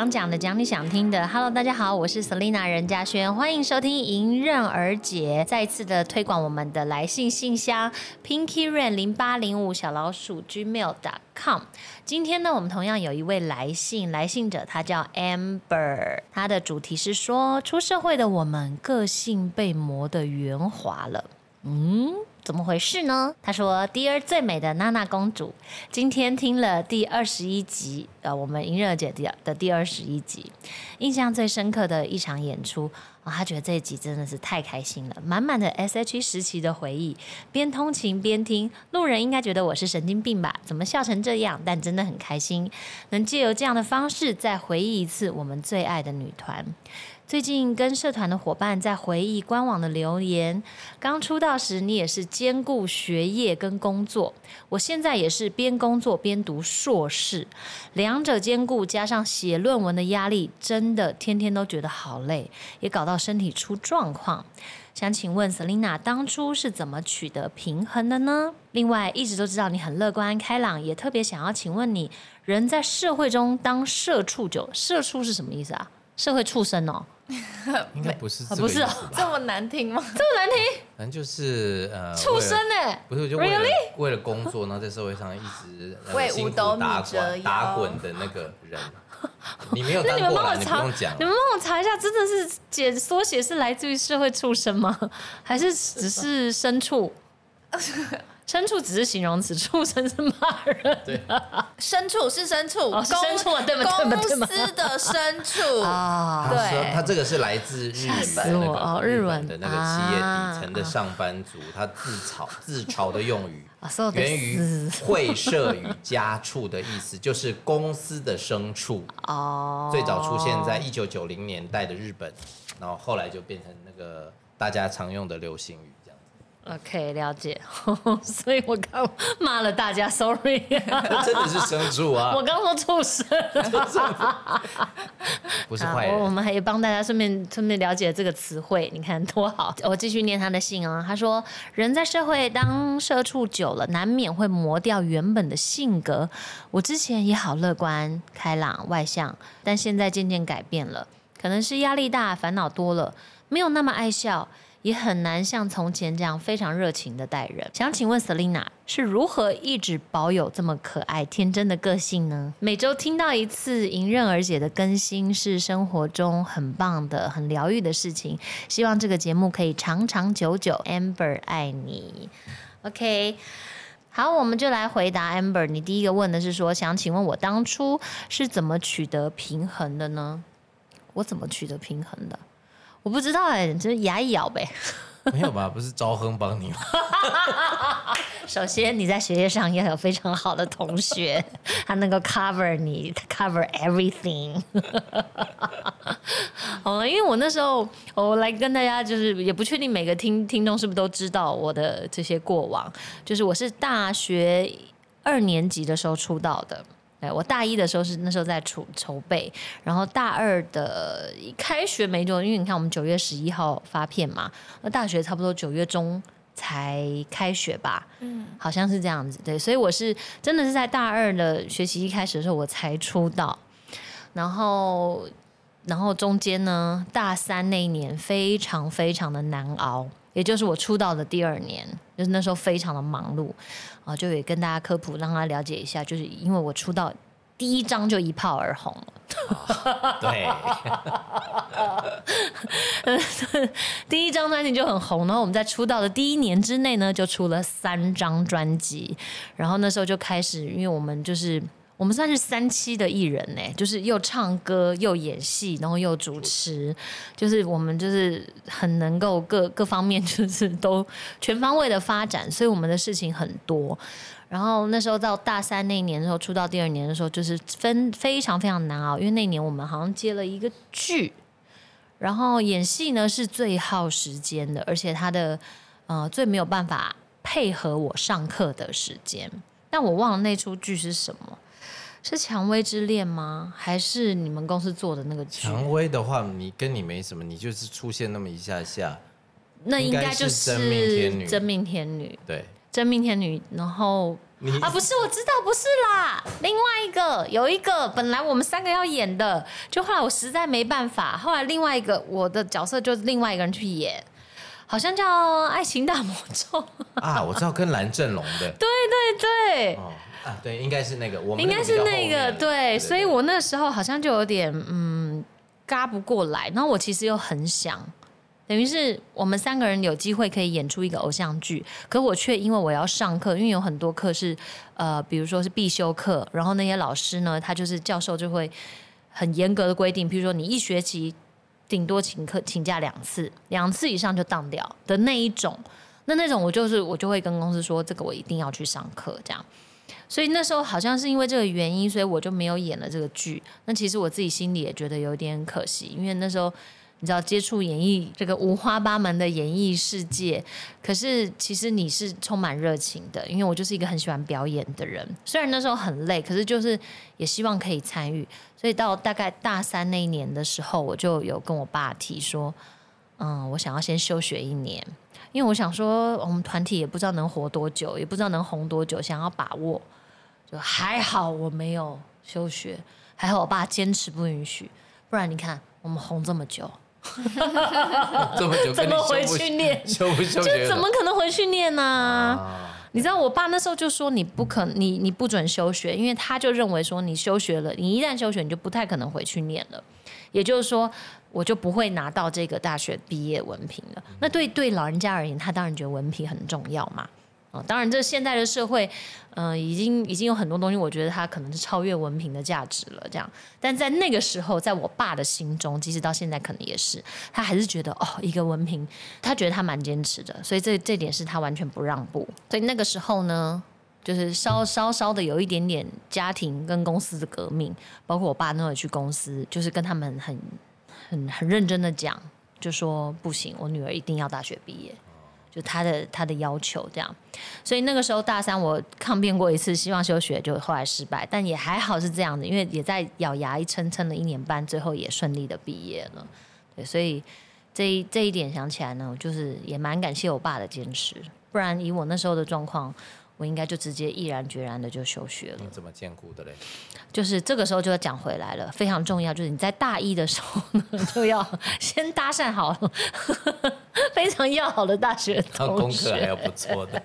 想讲的，讲你想听的。Hello，大家好，我是 Selina 任嘉轩，欢迎收听《迎刃而解》，再次的推广我们的来信信箱 Pinky RAN 零八零五小老鼠 Gmail.com。今天呢，我们同样有一位来信，来信者他叫 Amber，他的主题是说，出社会的我们个性被磨得圆滑了。嗯。怎么回事呢？他说：“第二最美的娜娜公主，今天听了第二十一集，呃，我们银热姐的的第二十一集，印象最深刻的一场演出啊，他觉得这一集真的是太开心了，满满的 S H 时期的回忆，边通勤边听，路人应该觉得我是神经病吧？怎么笑成这样？但真的很开心，能借由这样的方式再回忆一次我们最爱的女团。”最近跟社团的伙伴在回忆官网的留言。刚出道时，你也是兼顾学业跟工作。我现在也是边工作边读硕士，两者兼顾，加上写论文的压力，真的天天都觉得好累，也搞到身体出状况。想请问 Selina，当初是怎么取得平衡的呢？另外，一直都知道你很乐观开朗，也特别想要请问你，人在社会中当社畜久，社畜是什么意思啊？社会畜生哦。应该不是，不是这么难听吗？这么难听？反正就是呃，畜生哎，不是就为了为了工作然后，在社会上一直为五斗米折腰打滚的那个人，你没有当过，你不用讲。你们帮我查一下，真的是解缩写是来自于社会畜生吗？还是只是牲畜？牲畜只是形容词，畜生是骂人。对，牲畜是牲畜，牲畜对不对？公司的牲畜 啊，对，他这个是来自日本哦，日本的那个企业底层的上班族，他自嘲自嘲的用语，源于会社与家畜的意思，就是公司的牲畜哦。最早出现在一九九零年代的日本，然后后来就变成那个大家常用的流行语。OK，了解。所以我刚骂了大家，Sorry。真的是牲畜啊！我刚说畜生，不是坏人。我们还帮大家顺便顺便了解这个词汇，你看多好。我继续念他的信啊，他说：人在社会当社畜久了，难免会磨掉原本的性格。我之前也好乐观、开朗、外向，但现在渐渐改变了，可能是压力大、烦恼多了，没有那么爱笑。也很难像从前这样非常热情的待人。想请问 Selina 是如何一直保有这么可爱天真的个性呢？每周听到一次迎刃而解的更新，是生活中很棒的、很疗愈的事情。希望这个节目可以长长久久。Amber 爱你。OK，好，我们就来回答 Amber。你第一个问的是说，想请问我当初是怎么取得平衡的呢？我怎么取得平衡的？我不知道哎，就是牙一咬呗。没有吧？不是招亨帮你吗？首先你在学业上要有非常好的同学，他能够 cover 你，cover everything。好了，因为我那时候我来跟大家，就是也不确定每个听听众是不是都知道我的这些过往，就是我是大学二年级的时候出道的。哎，我大一的时候是那时候在筹筹备，然后大二的开学没多久，因为你看我们九月十一号发片嘛，那大学差不多九月中才开学吧，嗯，好像是这样子，对，所以我是真的是在大二的学习一开始的时候我才出道，然后然后中间呢，大三那一年非常非常的难熬。也就是我出道的第二年，就是那时候非常的忙碌，啊，就也跟大家科普，让他了解一下，就是因为我出道第一张就一炮而红了，对，第一张专辑就很红，然后我们在出道的第一年之内呢，就出了三张专辑，然后那时候就开始，因为我们就是。我们算是三期的艺人呢，就是又唱歌又演戏，然后又主持，就是我们就是很能够各各方面就是都全方位的发展，所以我们的事情很多。然后那时候到大三那一年的时候，出道第二年的时候，就是分非常非常难熬，因为那年我们好像接了一个剧，然后演戏呢是最耗时间的，而且他的呃最没有办法配合我上课的时间。但我忘了那出剧是什么。是《蔷薇之恋》吗？还是你们公司做的那个剧？蔷薇的话，你跟你没什么，你就是出现那么一下下。那应该就是真命天女。真命天女。对，真命天女。然后啊，不是，我知道不是啦。另外一个有一个，本来我们三个要演的，就后来我实在没办法，后来另外一个我的角色就是另外一个人去演，好像叫《爱情大魔咒》啊，我知道跟蓝正龙的。对对对。哦啊，对，应该是那个，我应该是那个，对，所以我那时候好像就有点嗯，嘎不过来，然后我其实又很想。等于是我们三个人有机会可以演出一个偶像剧，可我却因为我要上课，因为有很多课是呃，比如说是必修课，然后那些老师呢，他就是教授就会很严格的规定，比如说你一学期顶多请课请假两次，两次以上就当掉的那一种，那那种我就是我就会跟公司说，这个我一定要去上课这样。所以那时候好像是因为这个原因，所以我就没有演了这个剧。那其实我自己心里也觉得有点可惜，因为那时候。你知道接触演艺这个五花八门的演艺世界，可是其实你是充满热情的，因为我就是一个很喜欢表演的人。虽然那时候很累，可是就是也希望可以参与。所以到大概大三那一年的时候，我就有跟我爸提说，嗯，我想要先休学一年，因为我想说我们团体也不知道能活多久，也不知道能红多久，想要把握。就还好我没有休学，还好我爸坚持不允许，不然你看我们红这么久。这么久，怎么回去念？休不休学？怎么可能回去念呢？你知道我爸那时候就说你不可，你你不准休学，因为他就认为说你休学了，你一旦休学，你就不太可能回去念了。也就是说，我就不会拿到这个大学毕业文凭了。那对对老人家而言，他当然觉得文凭很重要嘛。啊，当然，这现在的社会，嗯，已经已经有很多东西，我觉得它可能是超越文凭的价值了。这样，但在那个时候，在我爸的心中，即使到现在，可能也是，他还是觉得哦，一个文凭，他觉得他蛮坚持的，所以这这点是他完全不让步。所以那个时候呢，就是稍稍稍的有一点点家庭跟公司的革命，包括我爸那会去公司，就是跟他们很很很认真的讲，就说不行，我女儿一定要大学毕业。就他的他的要求这样，所以那个时候大三我抗辩过一次，希望休学，就后来失败，但也还好是这样的，因为也在咬牙一撑撑了一年半，最后也顺利的毕业了。对，所以这这一点想起来呢，就是也蛮感谢我爸的坚持，不然以我那时候的状况。我应该就直接毅然决然的就休学了。你怎么兼顾的嘞？就是这个时候就要讲回来了，非常重要，就是你在大一的时候呢，就要先搭讪好 非常要好的大学 同学，功课还要不错的。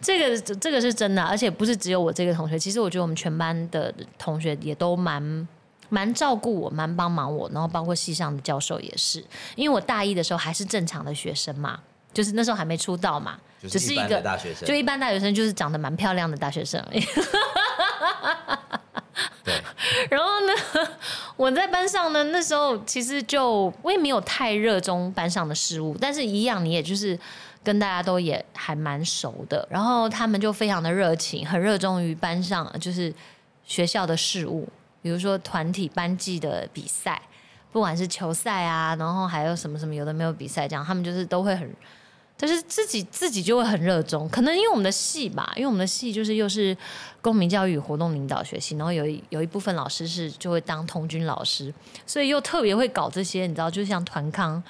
这个这个是真的，而且不是只有我这个同学，其实我觉得我们全班的同学也都蛮蛮照顾我，蛮帮忙我，然后包括系上的教授也是，因为我大一的时候还是正常的学生嘛。就是那时候还没出道嘛，只是一个大学生，就一般大学生，就是长得蛮漂亮的大学生而已。对。然后呢，我在班上呢，那时候其实就我也没有太热衷班上的事物，但是一样，你也就是跟大家都也还蛮熟的。然后他们就非常的热情，很热衷于班上就是学校的事物，比如说团体班级的比赛，不管是球赛啊，然后还有什么什么有的没有比赛这样，他们就是都会很。就是自己自己就会很热衷，可能因为我们的系吧，因为我们的系就是又是公民教育活动领导学系，然后有一有一部分老师是就会当童军老师，所以又特别会搞这些，你知道，就像团康，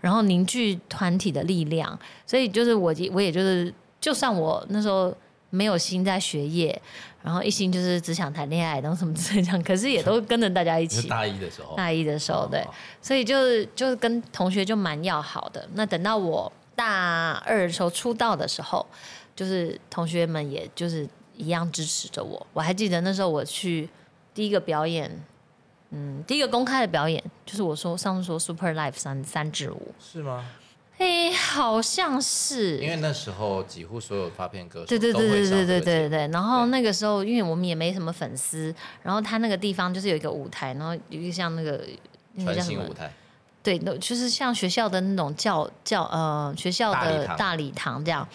然后凝聚团体的力量，所以就是我我也就是，就算我那时候没有心在学业，然后一心就是只想谈恋爱，然后什么之类这样，可是也都跟着大家一起。大一的时候。大一的时候，对，所以就是就是跟同学就蛮要好的。那等到我。大二的时候出道的时候，就是同学们也就是一样支持着我。我还记得那时候我去第一个表演，嗯，第一个公开的表演就是我说上次说 Super Life 三三支舞是吗？哎，好像是，因为那时候几乎所有发片歌手对对对对对对对对。然后那个时候，因为我们也没什么粉丝，然后他那个地方就是有一个舞台，然后有一个像那个那个叫什么舞台。对，那就是像学校的那种教教呃学校的大礼堂这样，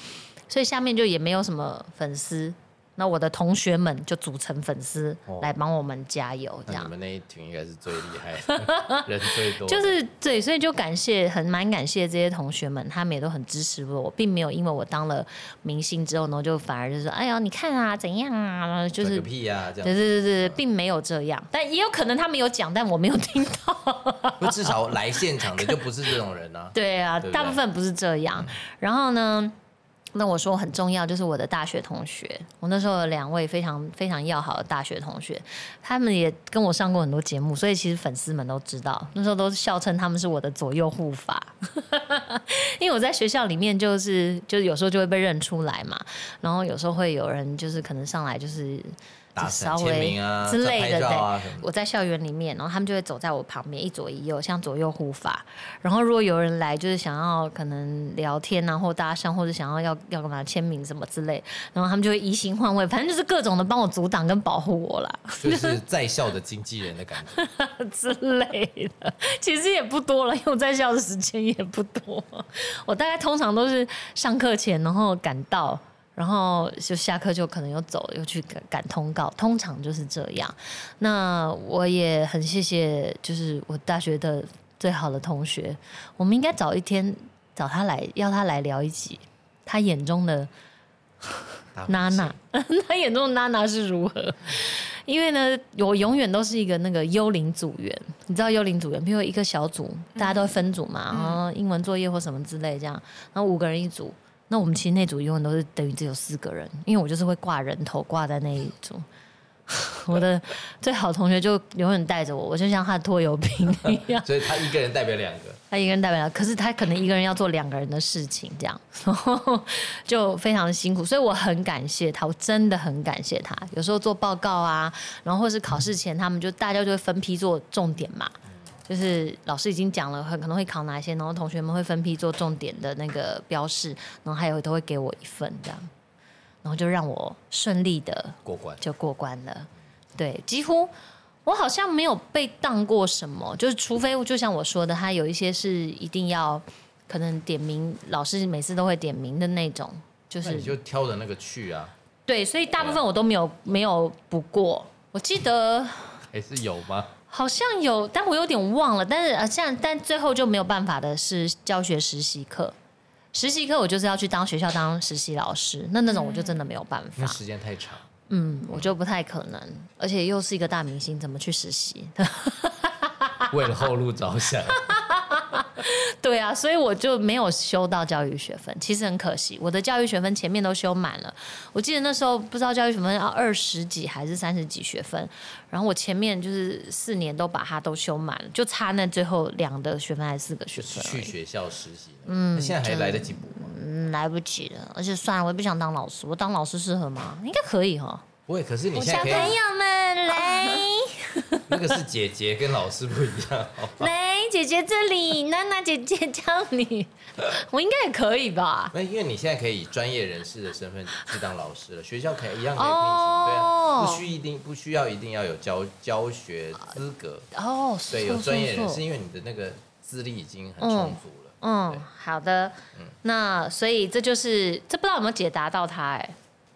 所以下面就也没有什么粉丝。那我的同学们就组成粉丝来帮我们加油，这样。你们那一群应该是最厉害，人最多。就是对，所以就感谢很蛮感谢这些同学们，他们也都很支持我，并没有因为我当了明星之后呢，就反而就说：“哎呀，你看啊，怎样啊？”就是屁呀，这样。对对对对，并没有这样，但也有可能他们有讲，但我没有听到。不至少来现场的就不是这种人啊。对啊，大部分不是这样。然后呢？那我说很重要，就是我的大学同学，我那时候有两位非常非常要好的大学同学，他们也跟我上过很多节目，所以其实粉丝们都知道，那时候都笑称他们是我的左右护法，因为我在学校里面就是就是有时候就会被认出来嘛，然后有时候会有人就是可能上来就是。稍微之类的，对，我在校园里面，然后他们就会走在我旁边，一左一右，像左右护法。然后如果有人来，就是想要可能聊天啊，或搭讪，或者想要要要干嘛签名什么之类，然后他们就会移形换位，反正就是各种的帮我阻挡跟保护我啦。就是在校的经纪人的感觉 之类的，其实也不多了，因为我在校的时间也不多。我大概通常都是上课前，然后赶到。然后就下课就可能又走又去赶赶通告，通常就是这样。那我也很谢谢，就是我大学的最好的同学，我们应该找一天找他来，要他来聊一集，他眼中的 娜娜，他眼中的娜娜是如何？因为呢，我永远都是一个那个幽灵组员，你知道幽灵组员，比如一个小组，大家都会分组嘛，然后英文作业或什么之类这样，然后五个人一组。那我们其实那组永远都是等于只有四个人，因为我就是会挂人头挂在那一组。我的最好同学就永远带着我，我就像他的拖油瓶一样。所以他一个人代表两个，他一个人代表两个，可是他可能一个人要做两个人的事情，这样，然后就非常的辛苦。所以我很感谢他，我真的很感谢他。有时候做报告啊，然后或是考试前，他们就大家就会分批做重点嘛。就是老师已经讲了，很可能会考哪些，然后同学们会分批做重点的那个标示，然后还有都会给我一份这样，然后就让我顺利的过关，就过关了。对，几乎我好像没有被当过什么，就是除非就像我说的，他有一些是一定要可能点名，老师每次都会点名的那种，就是你就挑的那个去啊。对，所以大部分我都没有没有补过，我记得还是有吗？好像有，但我有点忘了。但是呃，像但最后就没有办法的是教学实习课，实习课我就是要去当学校当实习老师，那那种我就真的没有办法，时间太长。嗯，我就不太可能，而且又是一个大明星，怎么去实习？为了后路着想。对啊，所以我就没有修到教育学分，其实很可惜。我的教育学分前面都修满了，我记得那时候不知道教育学分要二十几还是三十几学分，然后我前面就是四年都把它都修满了，就差那最后两的学分还是四个学分。去学校实习，嗯，现在还来得及补吗？嗯，来不及了。而且算了，我也不想当老师，我当老师适合吗？应该可以哈。不会，可是你现在小朋友们来。那个是姐姐跟老师不一样，来姐姐这里，娜娜姐姐教你，我应该也可以吧？那因为你现在可以以专业人士的身份去当老师了，学校可以一样可以聘请，对啊，不需一定不需要一定要有教教学资格哦，对，有专业人士，因为你的那个资历已经很充足了。嗯，好的，嗯，那所以这就是这不知道有没有解答到他哎？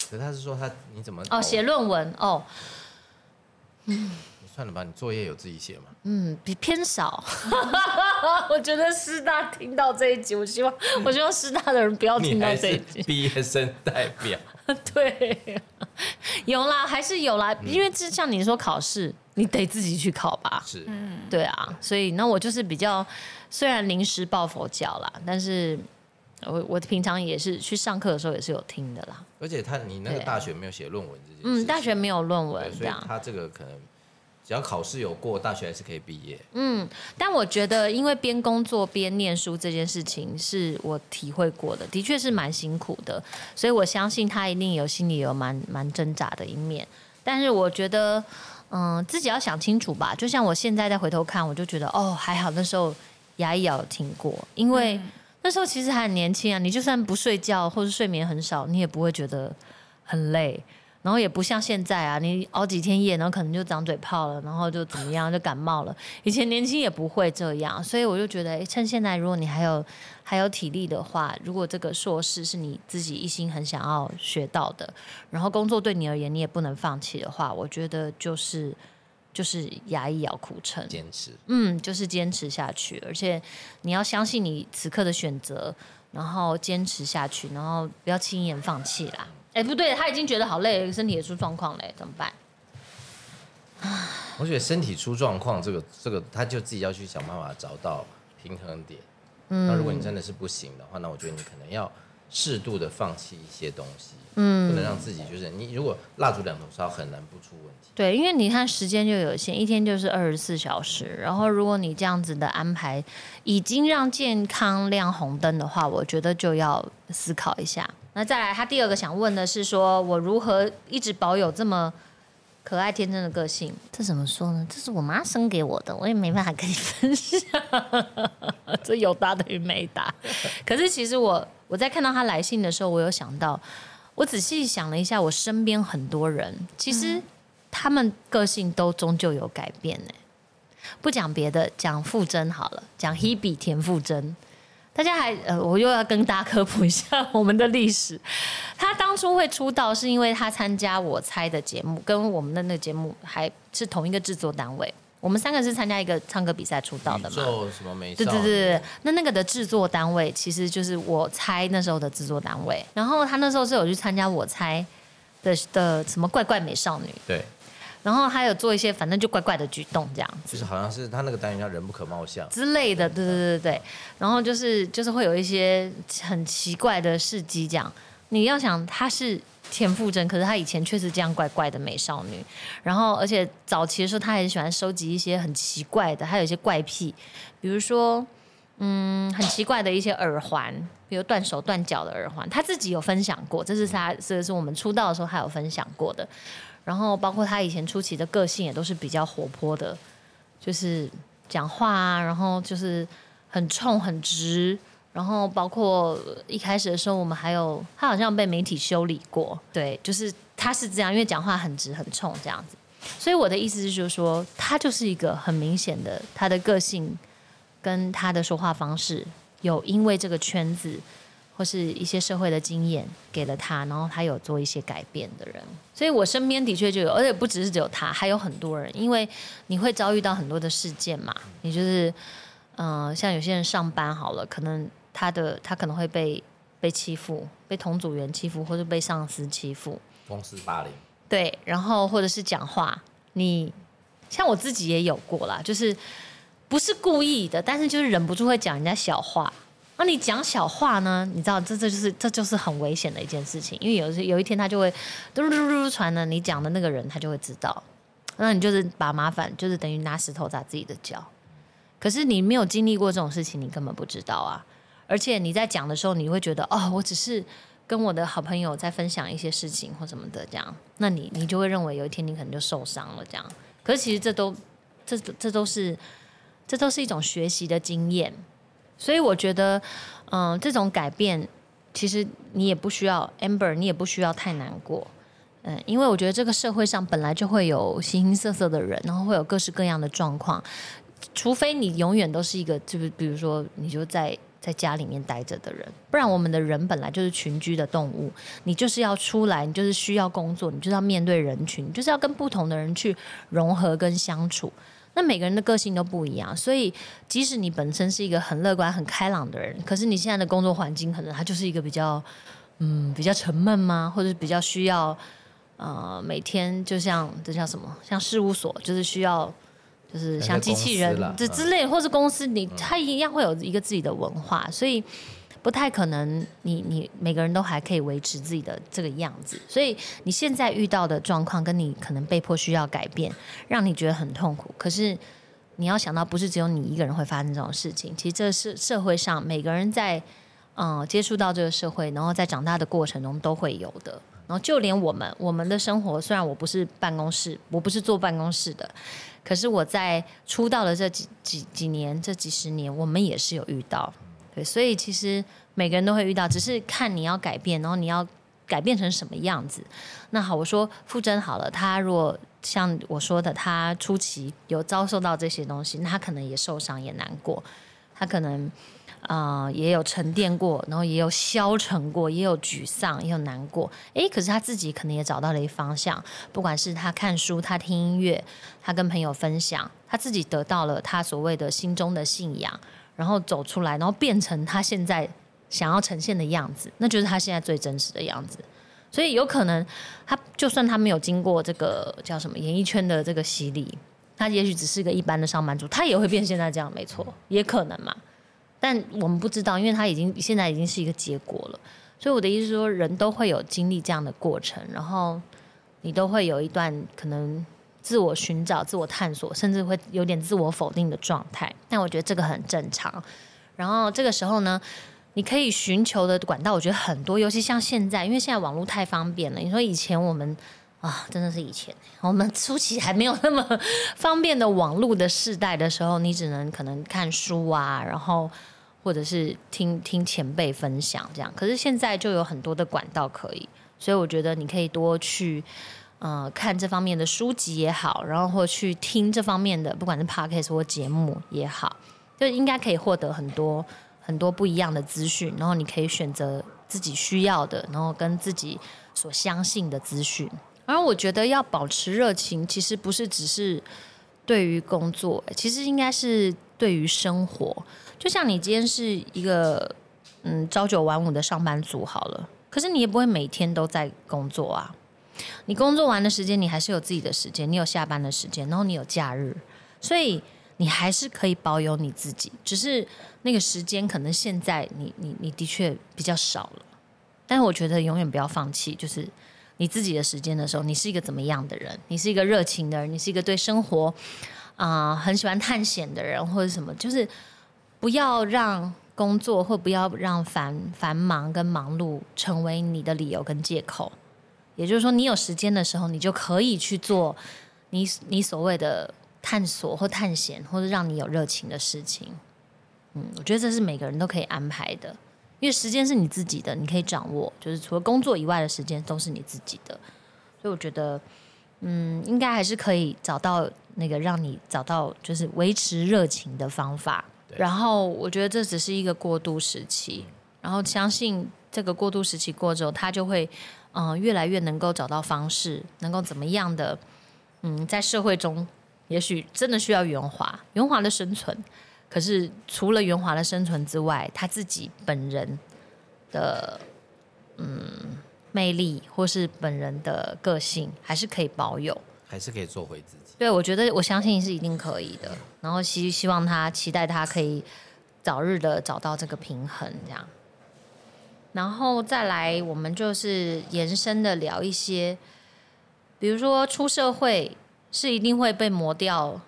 可他是说他你怎么哦写论文哦，嗯。算了吧，你作业有自己写吗？嗯，比偏少。我觉得师大听到这一集，我希望我希望师大的人不要听到这一集。毕业生代表。对，有啦，还是有啦，因为就像你说考试，你得自己去考吧。是，嗯，对啊，所以那我就是比较，虽然临时抱佛脚啦，但是我我平常也是去上课的时候也是有听的啦。而且他你那个大学没有写论文这件事，嗯，大学没有论文，所以他这个可能。只要考试有过，大学还是可以毕业。嗯，但我觉得，因为边工作边念书这件事情是我体会过的，的确是蛮辛苦的，所以我相信他一定有心里有蛮蛮挣扎的一面。但是我觉得，嗯，自己要想清楚吧。就像我现在再回头看，我就觉得，哦，还好那时候牙医有听过，因为那时候其实还很年轻啊。你就算不睡觉或者睡眠很少，你也不会觉得很累。然后也不像现在啊，你熬几天夜，然后可能就长嘴泡了，然后就怎么样 就感冒了。以前年轻也不会这样，所以我就觉得，趁现在如果你还有还有体力的话，如果这个硕士是你自己一心很想要学到的，然后工作对你而言你也不能放弃的话，我觉得就是就是牙一咬苦撑，坚持，嗯，就是坚持下去，而且你要相信你此刻的选择，然后坚持下去，然后不要轻言放弃啦。哎，不对，他已经觉得好累，身体也出状况嘞，怎么办？我觉得身体出状况，这个这个，他就自己要去想办法找到平衡点。嗯，那如果你真的是不行的话，那我觉得你可能要适度的放弃一些东西，嗯，不能让自己就是你如果蜡烛两头烧，很难不出问题。对，因为你看时间就有限，一天就是二十四小时，然后如果你这样子的安排已经让健康亮红灯的话，我觉得就要思考一下。那再来，他第二个想问的是，说我如何一直保有这么可爱天真的个性？这怎么说呢？这是我妈生给我的，我也没办法跟你分享。这有答等于没答。可是其实我我在看到他来信的时候，我有想到，我仔细想了一下，我身边很多人其实他们个性都终究有改变呢。不讲别的，讲傅真好了，讲 Hebe 田馥甄。大家还呃，我又要跟大家科普一下我们的历史。他当初会出道，是因为他参加我猜的节目，跟我们的那个节目还是同一个制作单位。我们三个是参加一个唱歌比赛出道的嘛？什么美？对对对对。那那个的制作单位其实就是我猜那时候的制作单位。然后他那时候是有去参加我猜的的什么怪怪美少女。对。然后还有做一些反正就怪怪的举动，这样子，就是好像是他那个单元叫“人不可貌相”之类的，对对对对对。然后就是就是会有一些很奇怪的事迹，这样。你要想她是田馥甄，可是她以前确实这样怪怪的美少女。然后而且早期的时候，她很喜欢收集一些很奇怪的，还有一些怪癖，比如说嗯很奇怪的一些耳环，比如断手断脚的耳环，她自己有分享过，这是她这是我们出道的时候她有分享过的。然后包括他以前初期的个性也都是比较活泼的，就是讲话啊，然后就是很冲很直，然后包括一开始的时候，我们还有他好像被媒体修理过，对，就是他是这样，因为讲话很直很冲这样子。所以我的意思是，就是说他就是一个很明显的，他的个性跟他的说话方式有因为这个圈子。或是一些社会的经验给了他，然后他有做一些改变的人，所以我身边的确就有，而且不只是只有他，还有很多人，因为你会遭遇到很多的事件嘛，你就是，嗯，像有些人上班好了，可能他的他可能会被被欺负，被同组员欺负，或者被上司欺负，公司霸凌，对，然后或者是讲话，你像我自己也有过啦，就是不是故意的，但是就是忍不住会讲人家小话。那你讲小话呢？你知道这这就是这就是很危险的一件事情，因为有时有一天他就会嘟嘟嘟嘟传了，你讲的那个人他就会知道，那你就是把麻烦就是等于拿石头砸自己的脚。可是你没有经历过这种事情，你根本不知道啊。而且你在讲的时候，你会觉得哦，我只是跟我的好朋友在分享一些事情或什么的这样，那你你就会认为有一天你可能就受伤了这样。可是其实这都这这都是这都是一种学习的经验。所以我觉得，嗯，这种改变其实你也不需要 Amber，你也不需要太难过，嗯，因为我觉得这个社会上本来就会有形形色色的人，然后会有各式各样的状况，除非你永远都是一个，就是比如说你就在在家里面待着的人，不然我们的人本来就是群居的动物，你就是要出来，你就是需要工作，你就是要面对人群，就是要跟不同的人去融合跟相处。那每个人的个性都不一样，所以即使你本身是一个很乐观、很开朗的人，可是你现在的工作环境可能它就是一个比较，嗯，比较沉闷吗？或者比较需要，呃，每天就像这叫什么？像事务所，就是需要，就是像机器人这之类，或是公司，你它一样会有一个自己的文化，所以。不太可能，你你每个人都还可以维持自己的这个样子，所以你现在遇到的状况，跟你可能被迫需要改变，让你觉得很痛苦。可是你要想到，不是只有你一个人会发生这种事情，其实这是社会上每个人在嗯接触到这个社会，然后在长大的过程中都会有的。然后就连我们我们的生活，虽然我不是办公室，我不是坐办公室的，可是我在出道的这几几几年，这几十年，我们也是有遇到。所以其实每个人都会遇到，只是看你要改变，然后你要改变成什么样子。那好，我说傅真好了，他如果像我说的，他初期有遭受到这些东西，那他可能也受伤，也难过，他可能啊也有沉淀过，然后也有消沉过，也有沮丧，也有难过。诶，可是他自己可能也找到了一方向，不管是他看书，他听音乐，他跟朋友分享，他自己得到了他所谓的心中的信仰。然后走出来，然后变成他现在想要呈现的样子，那就是他现在最真实的样子。所以有可能，他就算他没有经过这个叫什么演艺圈的这个洗礼，他也许只是个一般的上班族，他也会变现在这样，没错，也可能嘛。但我们不知道，因为他已经现在已经是一个结果了。所以我的意思是说，人都会有经历这样的过程，然后你都会有一段可能自我寻找、自我探索，甚至会有点自我否定的状态。但我觉得这个很正常。然后这个时候呢，你可以寻求的管道，我觉得很多，尤其像现在，因为现在网络太方便了。你说以前我们啊，真的是以前我们初期还没有那么方便的网络的时代的时候，你只能可能看书啊，然后。或者是听听前辈分享这样，可是现在就有很多的管道可以，所以我觉得你可以多去呃看这方面的书籍也好，然后或去听这方面的，不管是 podcast 或节目也好，就应该可以获得很多很多不一样的资讯，然后你可以选择自己需要的，然后跟自己所相信的资讯。而我觉得要保持热情，其实不是只是对于工作，其实应该是对于生活。就像你今天是一个嗯朝九晚五的上班族好了，可是你也不会每天都在工作啊。你工作完的时间，你还是有自己的时间，你有下班的时间，然后你有假日，所以你还是可以保有你自己。只是那个时间可能现在你你你的确比较少了，但是我觉得永远不要放弃，就是你自己的时间的时候，你是一个怎么样的人？你是一个热情的人，你是一个对生活啊很喜欢探险的人，或者什么，就是。不要让工作或不要让繁繁忙跟忙碌成为你的理由跟借口。也就是说，你有时间的时候，你就可以去做你你所谓的探索或探险，或者让你有热情的事情。嗯，我觉得这是每个人都可以安排的，因为时间是你自己的，你可以掌握。就是除了工作以外的时间都是你自己的，所以我觉得，嗯，应该还是可以找到那个让你找到就是维持热情的方法。然后我觉得这只是一个过渡时期，然后相信这个过渡时期过之后，它就会嗯越来越能够找到方式，能够怎么样的嗯在社会中，也许真的需要圆滑，圆滑的生存。可是除了圆滑的生存之外，他自己本人的嗯魅力或是本人的个性，还是可以保有，还是可以做回自己。对，我觉得我相信是一定可以的。然后希希望他期待他可以早日的找到这个平衡，这样。然后再来，我们就是延伸的聊一些，比如说出社会是一定会被磨掉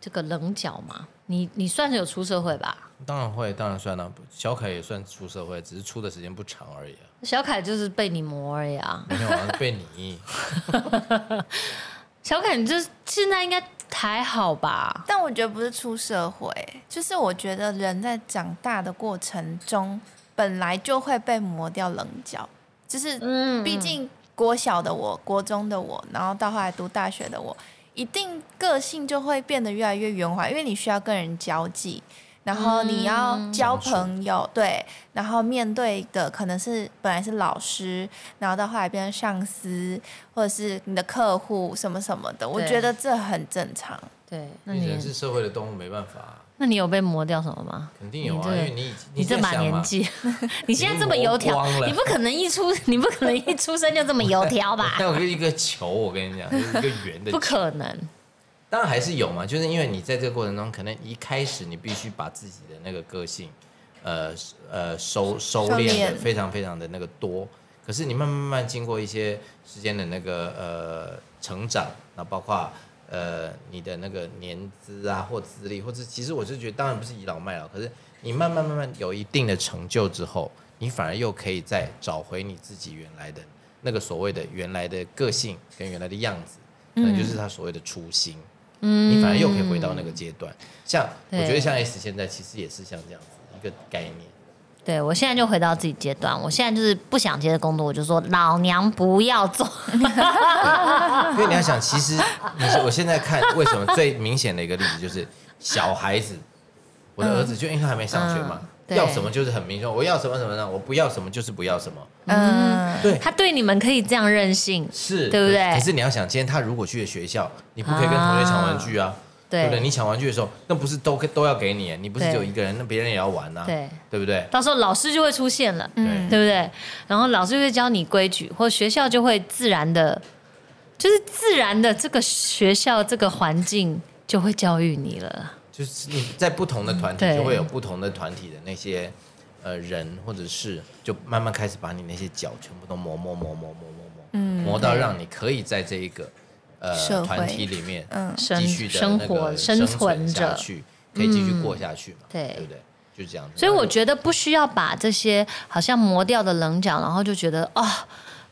这个棱角吗？你你算是有出社会吧？当然会，当然算了。小凯也算出社会，只是出的时间不长而已。小凯就是被你磨而已啊，没有啊，被你。小凯，你这现在应该还好吧？但我觉得不是出社会，就是我觉得人在长大的过程中，本来就会被磨掉棱角。就是，嗯，毕竟国小的我、国中的我，然后到后来读大学的我，一定个性就会变得越来越圆滑，因为你需要跟人交际。然后你要交朋友，对，然后面对的可能是本来是老师，然后到后来变成上司，或者是你的客户什么什么的，我觉得这很正常。对，那你是社会的动物，没办法。那你有被磨掉什么吗？肯定有啊，因为你你这把年纪，你现在这么油条，你不可能一出 你不可能一出生就这么油条吧？那我就一个球，我跟你讲，一个圆的，不可能。当然还是有嘛，就是因为你在这个过程中，可能一开始你必须把自己的那个个性，呃呃收收敛的非常非常的那个多。可是你慢慢慢慢经过一些时间的那个呃成长，那包括呃你的那个年资啊或资历，或者其实我是觉得，当然不是倚老卖老，可是你慢慢慢慢有一定的成就之后，你反而又可以再找回你自己原来的那个所谓的原来的个性跟原来的样子，可能就是他所谓的初心。嗯，你反而又可以回到那个阶段，像我觉得像 S 现在其实也是像这样子一个概念。对我现在就回到自己阶段，我现在就是不想接的工作，我就说老娘不要做。因为你要想，其实你我现在看为什么最明显的一个例子就是小孩子，我的儿子就因为他还没上学嘛。要什么就是很明确，我要什么什么呢？我不要什么就是不要什么。嗯，对，他对你们可以这样任性，是对不对？可是你要想，今天他如果去了学校，你不可以跟同学抢玩具啊，对不对？你抢玩具的时候，那不是都都要给你？你不是只有一个人，那别人也要玩呐，对对不对？到时候老师就会出现了，对对不对？然后老师就会教你规矩，或学校就会自然的，就是自然的这个学校这个环境就会教育你了。就是你在不同的团体就会有不同的团体的那些呃人或者是，就慢慢开始把你那些脚全部都磨磨磨磨磨磨磨，嗯，磨到让你可以在这一个呃团体里面，嗯，继续的生活生存下去，可以继续过下去嘛，对，对不对？就这样。所以我觉得不需要把这些好像磨掉的棱角，然后就觉得哦，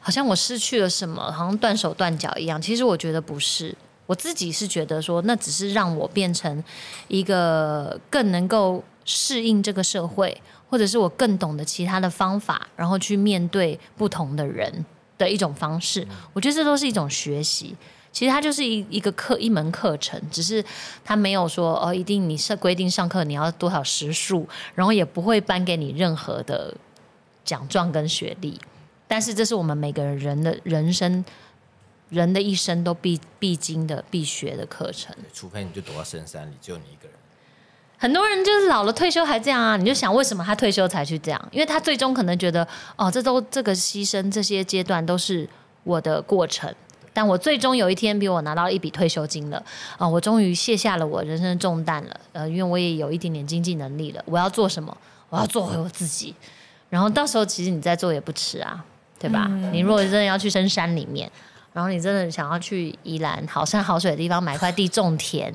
好像我失去了什么，好像断手断脚一样。其实我觉得不是。我自己是觉得说，那只是让我变成一个更能够适应这个社会，或者是我更懂得其他的方法，然后去面对不同的人的一种方式。我觉得这都是一种学习。其实它就是一一个课一门课程，只是它没有说哦，一定你是规定上课你要多少时数，然后也不会颁给你任何的奖状跟学历。但是这是我们每个人的人生。人的一生都必必经的必学的课程，除非你就躲到深山里，只有你一个人。很多人就是老了退休还这样啊，你就想为什么他退休才去这样？因为他最终可能觉得，哦，这都这个牺牲这些阶段都是我的过程，但我最终有一天，比我拿到一笔退休金了，啊，我终于卸下了我人生的重担了，呃，因为我也有一点点经济能力了，我要做什么？我要做回我自己，然后到时候其实你再做也不迟啊，对吧？你如果真的要去深山里面。然后你真的想要去宜兰好山好水的地方买块地种田，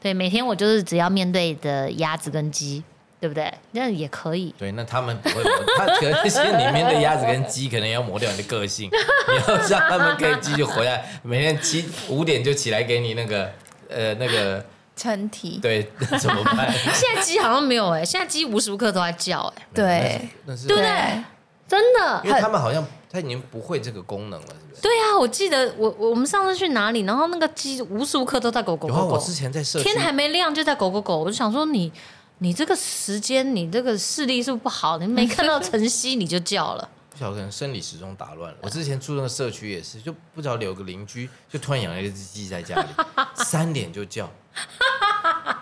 对，每天我就是只要面对的鸭子跟鸡，对不对？那也可以。对，那他们不会，他可能是里面的鸭子跟鸡，可能要磨掉你的个性，你要让他们可以继续回来，每天七五点就起来给你那个呃那个成体。对，怎么办？现在鸡好像没有哎，现在鸡无时无刻都在叫哎，对，对不对？真的，因为他们好像。他已经不会这个功能了，是不是？对啊，我记得我我们上次去哪里，然后那个鸡无时无刻都在狗狗狗。我之前在社天还没亮就在狗狗狗，我就想说你你这个时间你这个视力是不是不好？你没看到晨曦你就叫了。不晓得可能生理时钟打乱了。我之前住那个社区也是，就不知道有个邻居就突然养了一只鸡在家里，三点就叫。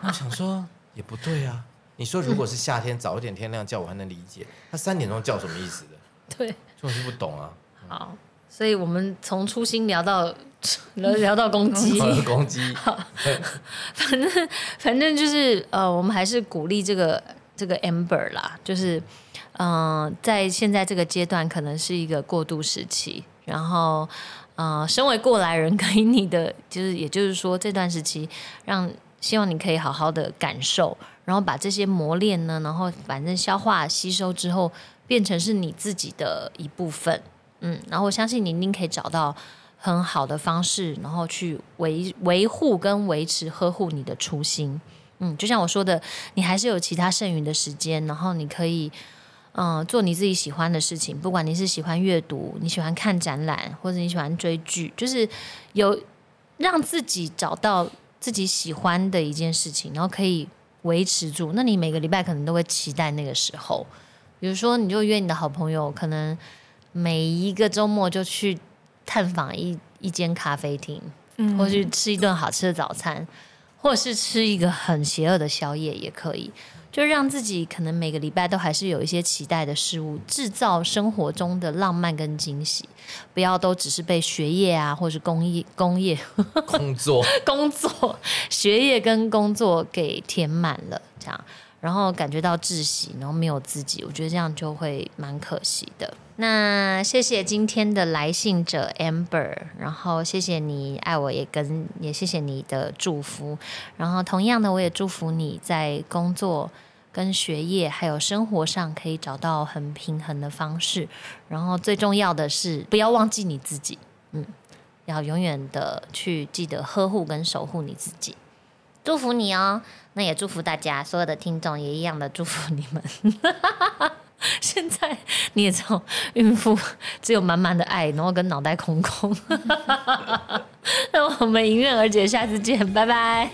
我想说也不对啊，你说如果是夏天早一点天亮叫我还能理解，他三点钟叫什么意思的？对。我是不懂啊。好，所以我们从初心聊到聊聊到攻击，攻击。反正反正就是呃，我们还是鼓励这个这个 Amber 啦，就是嗯，在现在这个阶段可能是一个过渡时期，然后呃，身为过来人给你的就是，也就是说这段时期让希望你可以好好的感受，然后把这些磨练呢，然后反正消化吸收之后。变成是你自己的一部分，嗯，然后我相信你一定可以找到很好的方式，然后去维维护跟维持呵护你的初心，嗯，就像我说的，你还是有其他剩余的时间，然后你可以嗯做你自己喜欢的事情，不管你是喜欢阅读，你喜欢看展览，或者你喜欢追剧，就是有让自己找到自己喜欢的一件事情，然后可以维持住，那你每个礼拜可能都会期待那个时候。比如说，你就约你的好朋友，可能每一个周末就去探访一一间咖啡厅，嗯。或去吃一顿好吃的早餐，或者是吃一个很邪恶的宵夜也可以，就让自己可能每个礼拜都还是有一些期待的事物，制造生活中的浪漫跟惊喜，不要都只是被学业啊，或是工业、工业、工作、工作、学业跟工作给填满了，这样。然后感觉到窒息，然后没有自己，我觉得这样就会蛮可惜的。那谢谢今天的来信者 Amber，然后谢谢你爱我，也跟也谢谢你的祝福。然后同样的，我也祝福你在工作、跟学业还有生活上可以找到很平衡的方式。然后最重要的是，不要忘记你自己，嗯，要永远的去记得呵护跟守护你自己。祝福你哦！那也祝福大家，所有的听众也一样的祝福你们。现在你也知道，孕妇只有满满的爱，然后跟脑袋空空。那我们迎刃而解，下次见，拜拜。